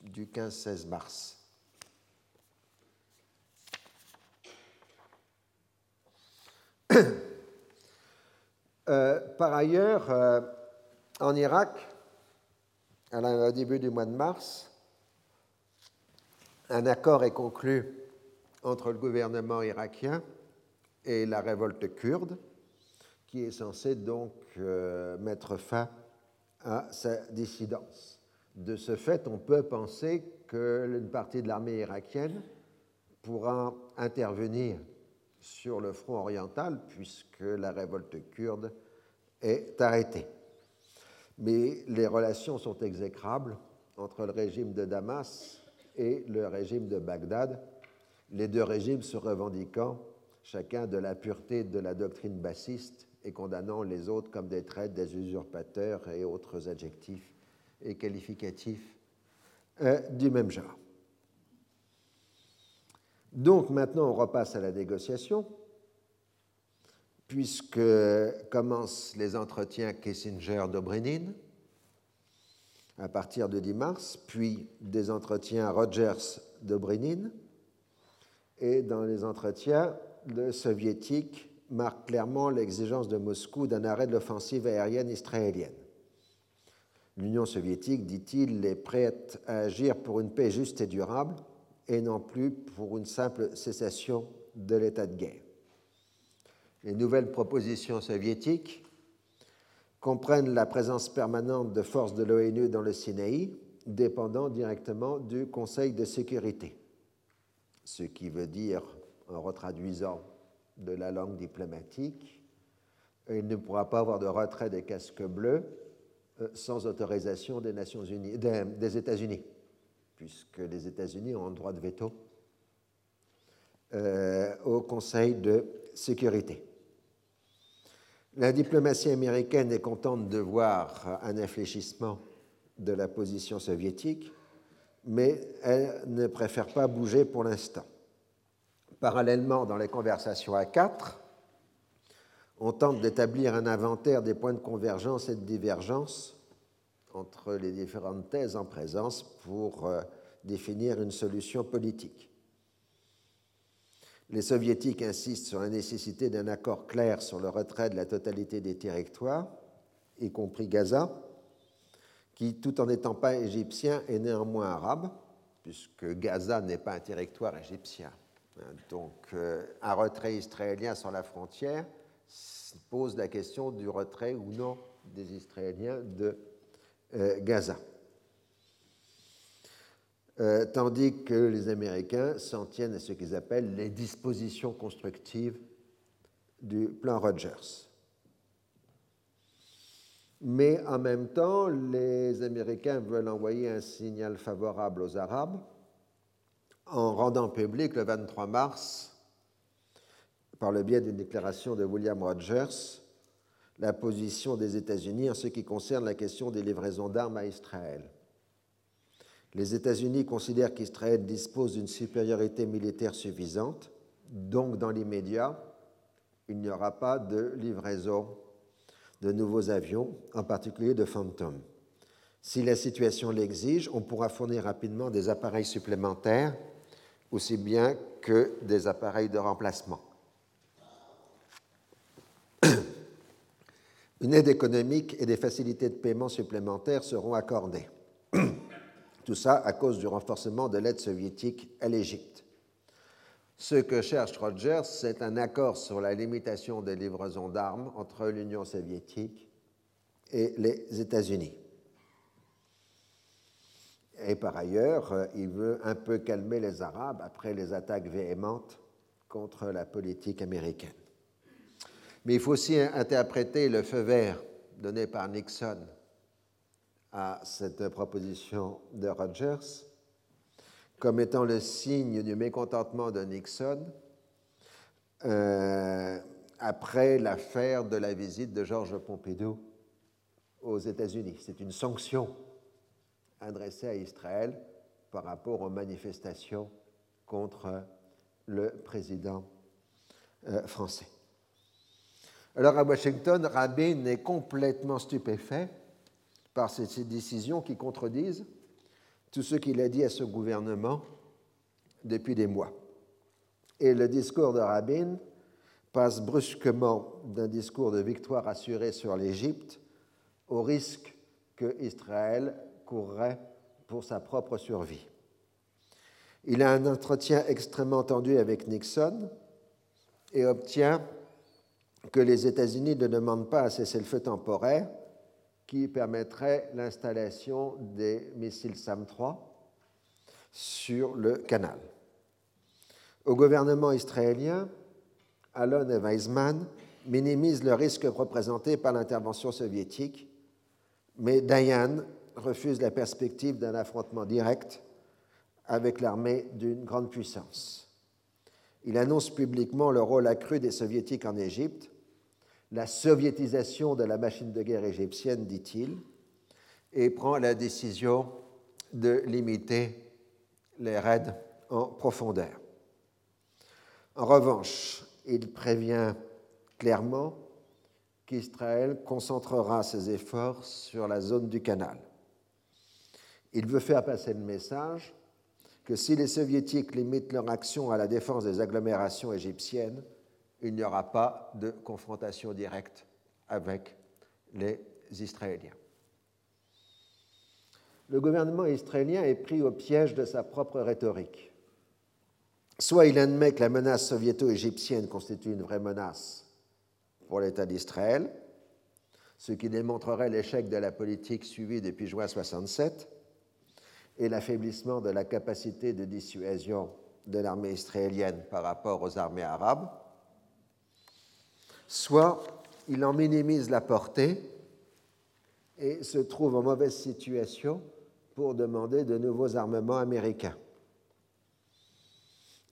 du 15-16 mars. Euh, par ailleurs, euh, en Irak, au début du mois de mars, un accord est conclu entre le gouvernement irakien et la révolte kurde, qui est censée donc euh, mettre fin à sa dissidence. De ce fait, on peut penser qu'une partie de l'armée irakienne pourra intervenir sur le front oriental puisque la révolte kurde est arrêtée. Mais les relations sont exécrables entre le régime de Damas et le régime de Bagdad, les deux régimes se revendiquant chacun de la pureté de la doctrine bassiste et condamnant les autres comme des traîtres, des usurpateurs et autres adjectifs et qualificatifs euh, du même genre. Donc maintenant, on repasse à la négociation, puisque commencent les entretiens Kissinger-Dobrynin, à partir de 10 mars, puis des entretiens Rogers de Brennin, et dans les entretiens, le soviétique marque clairement l'exigence de Moscou d'un arrêt de l'offensive aérienne israélienne. L'Union soviétique, dit-il, est prête à agir pour une paix juste et durable et non plus pour une simple cessation de l'état de guerre. Les nouvelles propositions soviétiques comprennent la présence permanente de forces de l'ONU dans le Sinaï, dépendant directement du Conseil de sécurité. Ce qui veut dire, en retraduisant de la langue diplomatique, il ne pourra pas avoir de retrait des casques bleus euh, sans autorisation des, des, États-Unis, puisque les États-Unis ont un droit de veto euh, au Conseil de sécurité. La diplomatie américaine est contente de voir un infléchissement de la position soviétique, mais elle ne préfère pas bouger pour l'instant. Parallèlement, dans les conversations à quatre, on tente d'établir un inventaire des points de convergence et de divergence entre les différentes thèses en présence pour euh, définir une solution politique. Les soviétiques insistent sur la nécessité d'un accord clair sur le retrait de la totalité des territoires, y compris Gaza, qui, tout en n'étant pas égyptien, est néanmoins arabe, puisque Gaza n'est pas un territoire égyptien. Donc, euh, un retrait israélien sur la frontière pose la question du retrait ou non des Israéliens de Gaza. Euh, tandis que les Américains s'en tiennent à ce qu'ils appellent les dispositions constructives du plan Rogers. Mais en même temps, les Américains veulent envoyer un signal favorable aux Arabes en rendant public le 23 mars, par le biais d'une déclaration de William Rogers, la position des États-Unis en ce qui concerne la question des livraisons d'armes à Israël. Les États-Unis considèrent qu'Israël dispose d'une supériorité militaire suffisante, donc dans l'immédiat, il n'y aura pas de livraison de nouveaux avions, en particulier de Phantom. Si la situation l'exige, on pourra fournir rapidement des appareils supplémentaires, aussi bien que des appareils de remplacement. Une aide économique et des facilités de paiement supplémentaires seront accordées. Tout ça à cause du renforcement de l'aide soviétique à l'Égypte. Ce que cherche Rogers, c'est un accord sur la limitation des livraisons d'armes entre l'Union soviétique et les États-Unis. Et par ailleurs, il veut un peu calmer les Arabes après les attaques véhémentes contre la politique américaine. Mais il faut aussi interpréter le feu vert donné par Nixon à cette proposition de Rogers comme étant le signe du mécontentement de Nixon euh, après l'affaire de la visite de Georges Pompidou aux États-Unis. C'est une sanction adressée à Israël par rapport aux manifestations contre le président euh, français. Alors à Washington, Rabin est complètement stupéfait par ces décisions qui contredisent tout ce qu'il a dit à ce gouvernement depuis des mois. Et le discours de Rabin passe brusquement d'un discours de victoire assurée sur l'Égypte au risque que Israël courrait pour sa propre survie. Il a un entretien extrêmement tendu avec Nixon et obtient que les États-Unis ne demandent pas un cessez-le-feu temporaire, qui permettrait l'installation des missiles SAM-3 sur le canal. Au gouvernement israélien, Alon et Weizmann minimisent le risque représenté par l'intervention soviétique, mais Dayan refuse la perspective d'un affrontement direct avec l'armée d'une grande puissance. Il annonce publiquement le rôle accru des soviétiques en Égypte la soviétisation de la machine de guerre égyptienne, dit-il, et prend la décision de limiter les raids en profondeur. En revanche, il prévient clairement qu'Israël concentrera ses efforts sur la zone du canal. Il veut faire passer le message que si les soviétiques limitent leur action à la défense des agglomérations égyptiennes, il n'y aura pas de confrontation directe avec les Israéliens. Le gouvernement israélien est pris au piège de sa propre rhétorique. Soit il admet que la menace soviéto-égyptienne constitue une vraie menace pour l'État d'Israël, ce qui démontrerait l'échec de la politique suivie depuis juin 67 et l'affaiblissement de la capacité de dissuasion de l'armée israélienne par rapport aux armées arabes, soit il en minimise la portée et se trouve en mauvaise situation pour demander de nouveaux armements américains.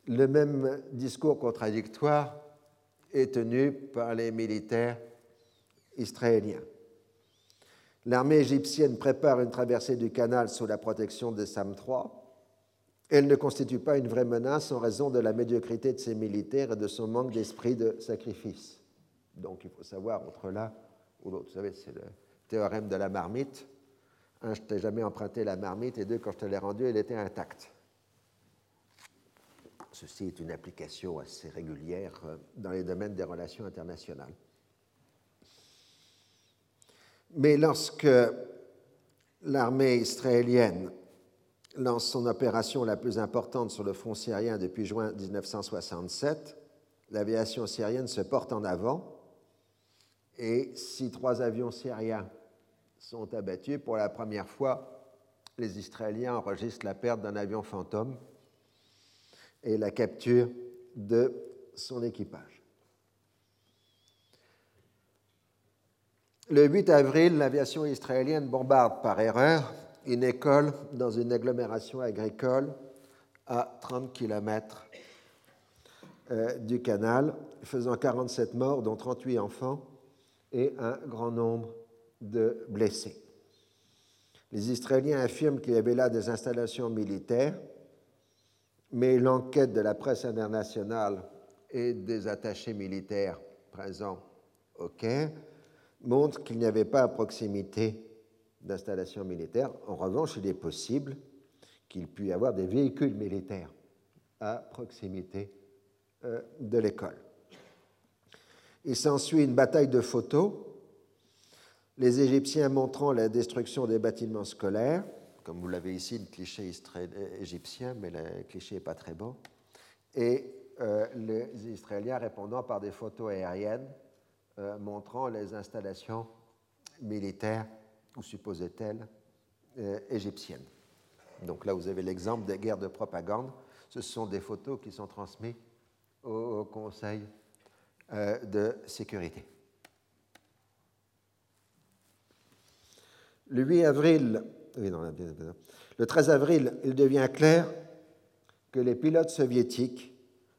Le même discours contradictoire est tenu par les militaires israéliens. L'armée égyptienne prépare une traversée du canal sous la protection des SAM-3. Elle ne constitue pas une vraie menace en raison de la médiocrité de ses militaires et de son manque d'esprit de sacrifice. Donc il faut savoir entre l'un ou l'autre. Vous savez, c'est le théorème de la marmite. Un, je t'ai jamais emprunté la marmite, et deux, quand je te l'ai rendue, elle était intacte. Ceci est une application assez régulière euh, dans les domaines des relations internationales. Mais lorsque l'armée israélienne lance son opération la plus importante sur le front syrien depuis juin 1967, l'aviation syrienne se porte en avant et si trois avions syriens sont abattus, pour la première fois, les Israéliens enregistrent la perte d'un avion fantôme et la capture de son équipage. Le 8 avril, l'aviation israélienne bombarde par erreur une école dans une agglomération agricole à 30 km euh, du canal, faisant 47 morts, dont 38 enfants, et un grand nombre de blessés. Les Israéliens affirment qu'il y avait là des installations militaires, mais l'enquête de la presse internationale et des attachés militaires présents au Caire montre qu'il n'y avait pas à proximité d'installations militaires. En revanche, il est possible qu'il puisse y avoir des véhicules militaires à proximité euh, de l'école. Il s'ensuit une bataille de photos, les Égyptiens montrant la destruction des bâtiments scolaires, comme vous l'avez ici, le cliché égyptien, mais le cliché n'est pas très bon, et euh, les Israéliens répondant par des photos aériennes euh, montrant les installations militaires, ou supposait-elle, euh, égyptiennes. Donc là, vous avez l'exemple des guerres de propagande. Ce sont des photos qui sont transmises au Conseil euh, de sécurité. Le 8 avril, le 13 avril, il devient clair que les pilotes soviétiques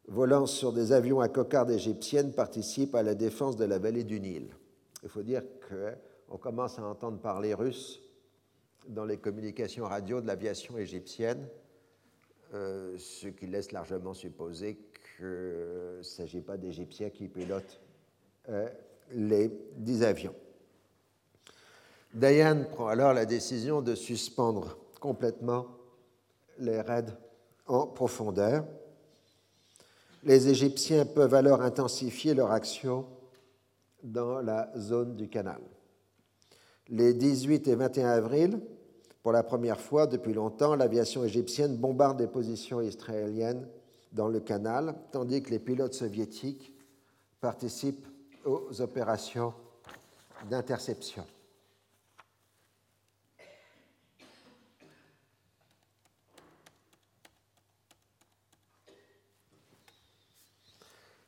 volant sur des avions à cocarde égyptiennes participent à la défense de la vallée du Nil. Il faut dire qu'on commence à entendre parler russe dans les communications radio de l'aviation égyptienne, euh, ce qui laisse largement supposer qu'il ne s'agit pas d'Égyptiens qui pilotent euh, les dix avions. Dayan prend alors la décision de suspendre complètement les raids en profondeur. Les Égyptiens peuvent alors intensifier leur action dans la zone du canal. Les 18 et 21 avril, pour la première fois depuis longtemps, l'aviation égyptienne bombarde des positions israéliennes dans le canal, tandis que les pilotes soviétiques participent aux opérations d'interception.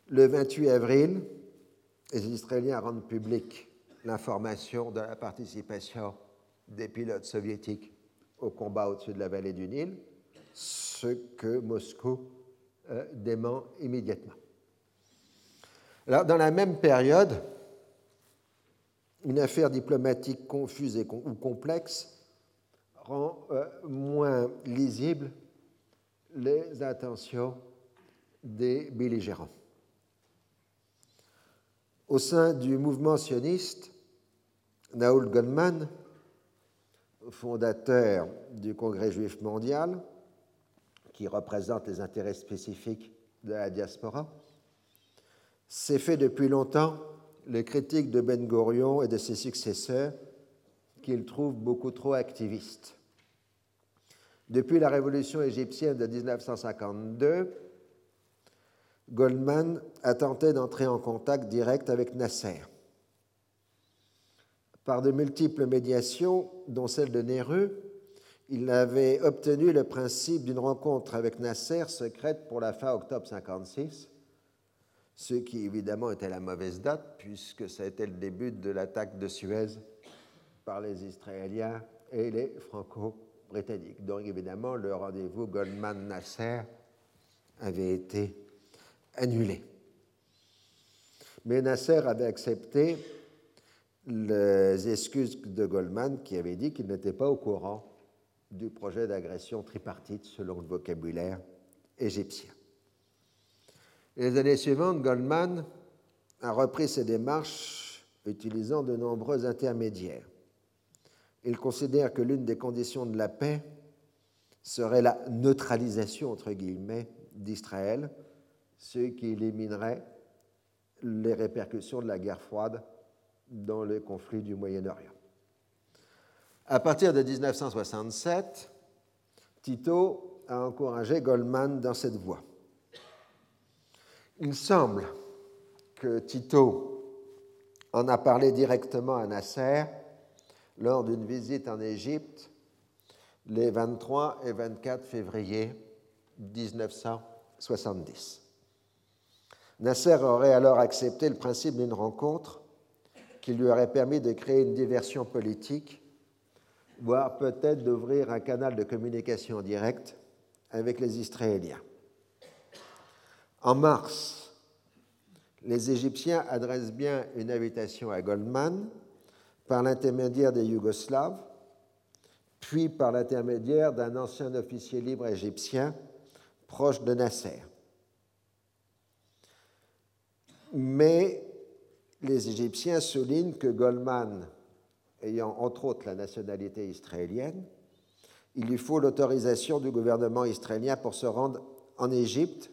Le 28 avril, les Israéliens rendent publique l'information de la participation des pilotes soviétiques au combat au-dessus de la vallée du Nil, ce que Moscou dément immédiatement. Alors, dans la même période, une affaire diplomatique confuse ou complexe rend euh, moins lisibles les intentions des belligérants. Au sein du mouvement sioniste, Naoul Goldman, fondateur du Congrès juif mondial, qui représente les intérêts spécifiques de la diaspora, s'est fait depuis longtemps le critique de Ben Gurion et de ses successeurs qu'il trouve beaucoup trop activistes. Depuis la révolution égyptienne de 1952, Goldman a tenté d'entrer en contact direct avec Nasser. Par de multiples médiations, dont celle de Néreux, il avait obtenu le principe d'une rencontre avec Nasser secrète pour la fin octobre 56, ce qui évidemment était la mauvaise date puisque ça a été le début de l'attaque de Suez par les Israéliens et les Franco-Britanniques. Donc évidemment, le rendez-vous Goldman-Nasser avait été annulé. Mais Nasser avait accepté les excuses de Goldman qui avait dit qu'il n'était pas au courant du projet d'agression tripartite selon le vocabulaire égyptien. Les années suivantes, Goldman a repris ses démarches utilisant de nombreux intermédiaires. Il considère que l'une des conditions de la paix serait la neutralisation, d'Israël, ce qui éliminerait les répercussions de la guerre froide dans le conflit du Moyen-Orient. À partir de 1967, Tito a encouragé Goldman dans cette voie. Il semble que Tito en a parlé directement à Nasser lors d'une visite en Égypte les 23 et 24 février 1970. Nasser aurait alors accepté le principe d'une rencontre qui lui aurait permis de créer une diversion politique, voire peut-être d'ouvrir un canal de communication direct avec les Israéliens. En mars, les Égyptiens adressent bien une invitation à Goldman par l'intermédiaire des Yougoslaves, puis par l'intermédiaire d'un ancien officier libre égyptien proche de Nasser. Mais les Égyptiens soulignent que Goldman, ayant entre autres la nationalité israélienne, il lui faut l'autorisation du gouvernement israélien pour se rendre en Égypte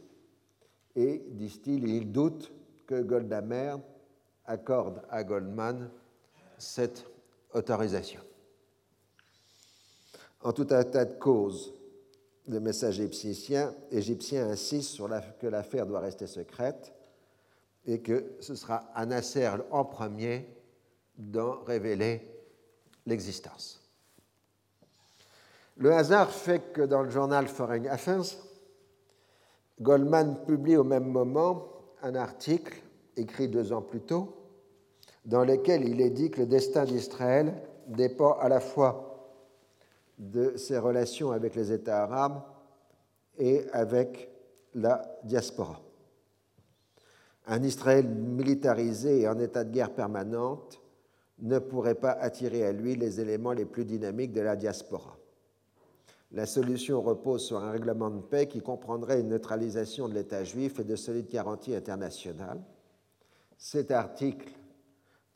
et, disent-ils, il doute que Golda accorde à Goldman cette autorisation. En tout un tas de causes, le message égyptien, égyptien insiste sur la, que l'affaire doit rester secrète et que ce sera à Nasser en premier d'en révéler l'existence. Le hasard fait que dans le journal Foreign Affairs, Goldman publie au même moment un article écrit deux ans plus tôt, dans lequel il est dit que le destin d'Israël dépend à la fois de ses relations avec les États arabes et avec la diaspora. Un Israël militarisé et en état de guerre permanente ne pourrait pas attirer à lui les éléments les plus dynamiques de la diaspora. La solution repose sur un règlement de paix qui comprendrait une neutralisation de l'État juif et de solides garanties internationales. Cet article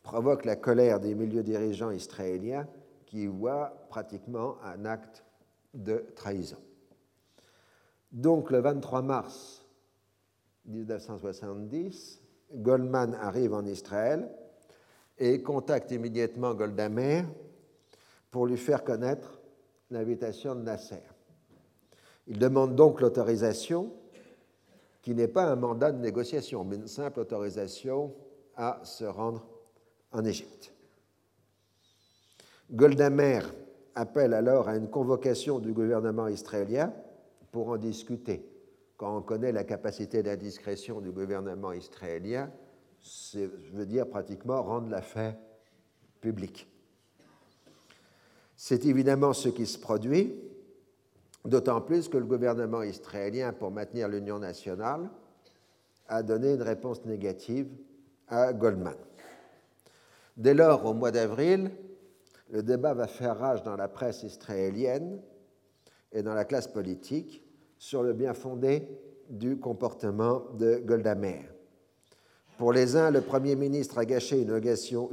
provoque la colère des milieux dirigeants israéliens qui voient pratiquement un acte de trahison. Donc le 23 mars 1970, Goldman arrive en Israël et contacte immédiatement Golda pour lui faire connaître l'invitation de Nasser. Il demande donc l'autorisation, qui n'est pas un mandat de négociation, mais une simple autorisation à se rendre en Égypte. Golda appelle alors à une convocation du gouvernement israélien pour en discuter quand on connaît la capacité d'indiscrétion du gouvernement israélien, je veux dire pratiquement rendre l'affaire publique. C'est évidemment ce qui se produit, d'autant plus que le gouvernement israélien, pour maintenir l'union nationale, a donné une réponse négative à Goldman. Dès lors, au mois d'avril, le débat va faire rage dans la presse israélienne et dans la classe politique sur le bien fondé du comportement de Golda Meir. Pour les uns, le Premier ministre a gâché une occasion,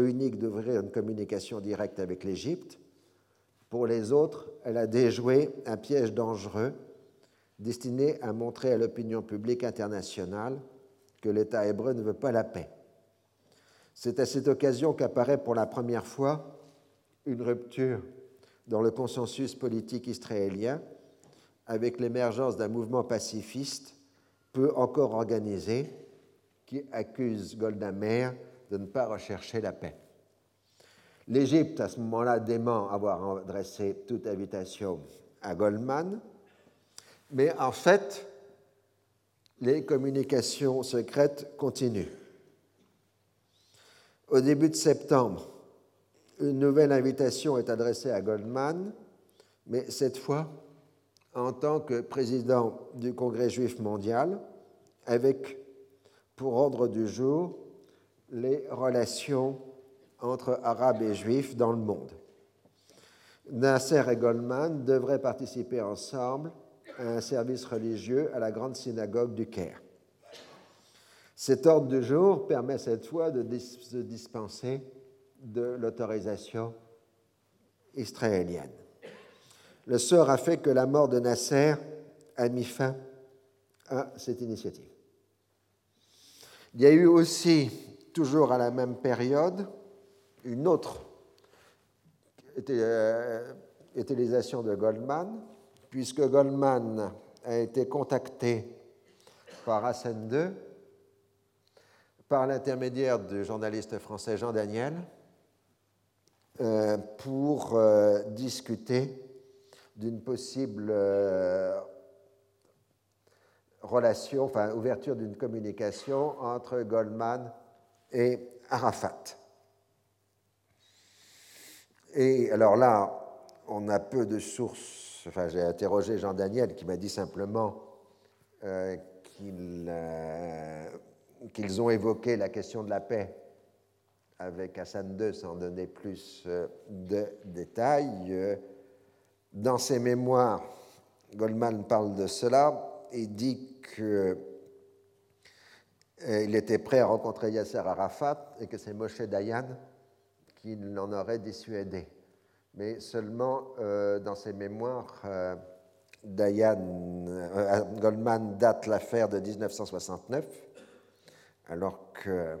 unique d'ouvrir une communication directe avec l'Égypte. Pour les autres, elle a déjoué un piège dangereux destiné à montrer à l'opinion publique internationale que l'État hébreu ne veut pas la paix. C'est à cette occasion qu'apparaît pour la première fois une rupture dans le consensus politique israélien avec l'émergence d'un mouvement pacifiste peu encore organisé qui accuse Golda de ne pas rechercher la paix. L'Égypte, à ce moment-là, dément avoir adressé toute invitation à Goldman, mais en fait, les communications secrètes continuent. Au début de septembre, une nouvelle invitation est adressée à Goldman, mais cette fois, en tant que président du Congrès juif mondial, avec pour ordre du jour les relations entre Arabes et Juifs dans le monde. Nasser et Goldman devraient participer ensemble à un service religieux à la grande synagogue du Caire. Cet ordre du jour permet cette fois de se dispenser de l'autorisation israélienne. Le sort a fait que la mort de Nasser a mis fin à cette initiative. Il y a eu aussi, toujours à la même période, une autre euh, utilisation de Goldman, puisque Goldman a été contacté par Hassan II par l'intermédiaire du journaliste français Jean Daniel euh, pour euh, discuter d'une possible relation, enfin ouverture d'une communication entre Goldman et Arafat. Et alors là, on a peu de sources. Enfin, j'ai interrogé Jean Daniel qui m'a dit simplement euh, euh, qu'ils ont évoqué la question de la paix avec Hassan II sans donner plus euh, de détails. Dans ses mémoires, Goldman parle de cela et dit qu'il était prêt à rencontrer Yasser Arafat et que c'est Moshe Dayan qui l'en aurait dissuadé. Mais seulement euh, dans ses mémoires, euh, Dayan, euh, Goldman date l'affaire de 1969, alors que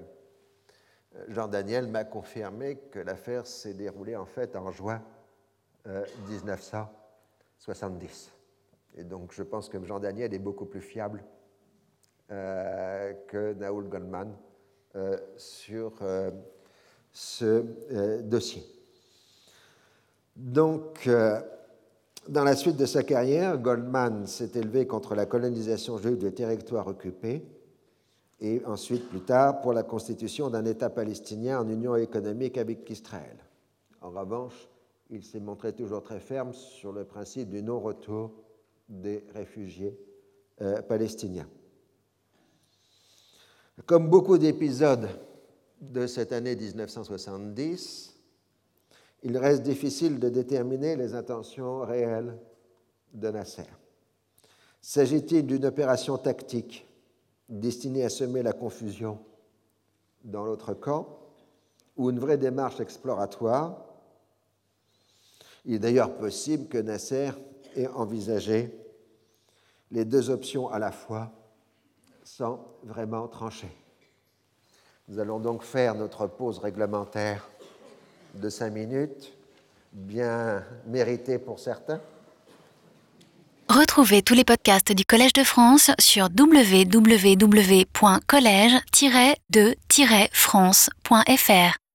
Jean Daniel m'a confirmé que l'affaire s'est déroulée en fait en juin 1970. Et donc je pense que Jean Daniel est beaucoup plus fiable que Naoul Goldman sur ce euh, dossier. Donc, euh, dans la suite de sa carrière, Goldman s'est élevé contre la colonisation juive des territoires occupés et ensuite, plus tard, pour la constitution d'un État palestinien en union économique avec Israël. En revanche, il s'est montré toujours très ferme sur le principe du non-retour des réfugiés euh, palestiniens. Comme beaucoup d'épisodes de cette année 1970, il reste difficile de déterminer les intentions réelles de Nasser. S'agit-il d'une opération tactique destinée à semer la confusion dans l'autre camp ou une vraie démarche exploratoire? Il est d'ailleurs possible que Nasser ait envisagé les deux options à la fois sans vraiment trancher. Nous allons donc faire notre pause réglementaire de cinq minutes, bien méritée pour certains. Retrouvez tous les podcasts du Collège de France sur www.collège-de-france.fr.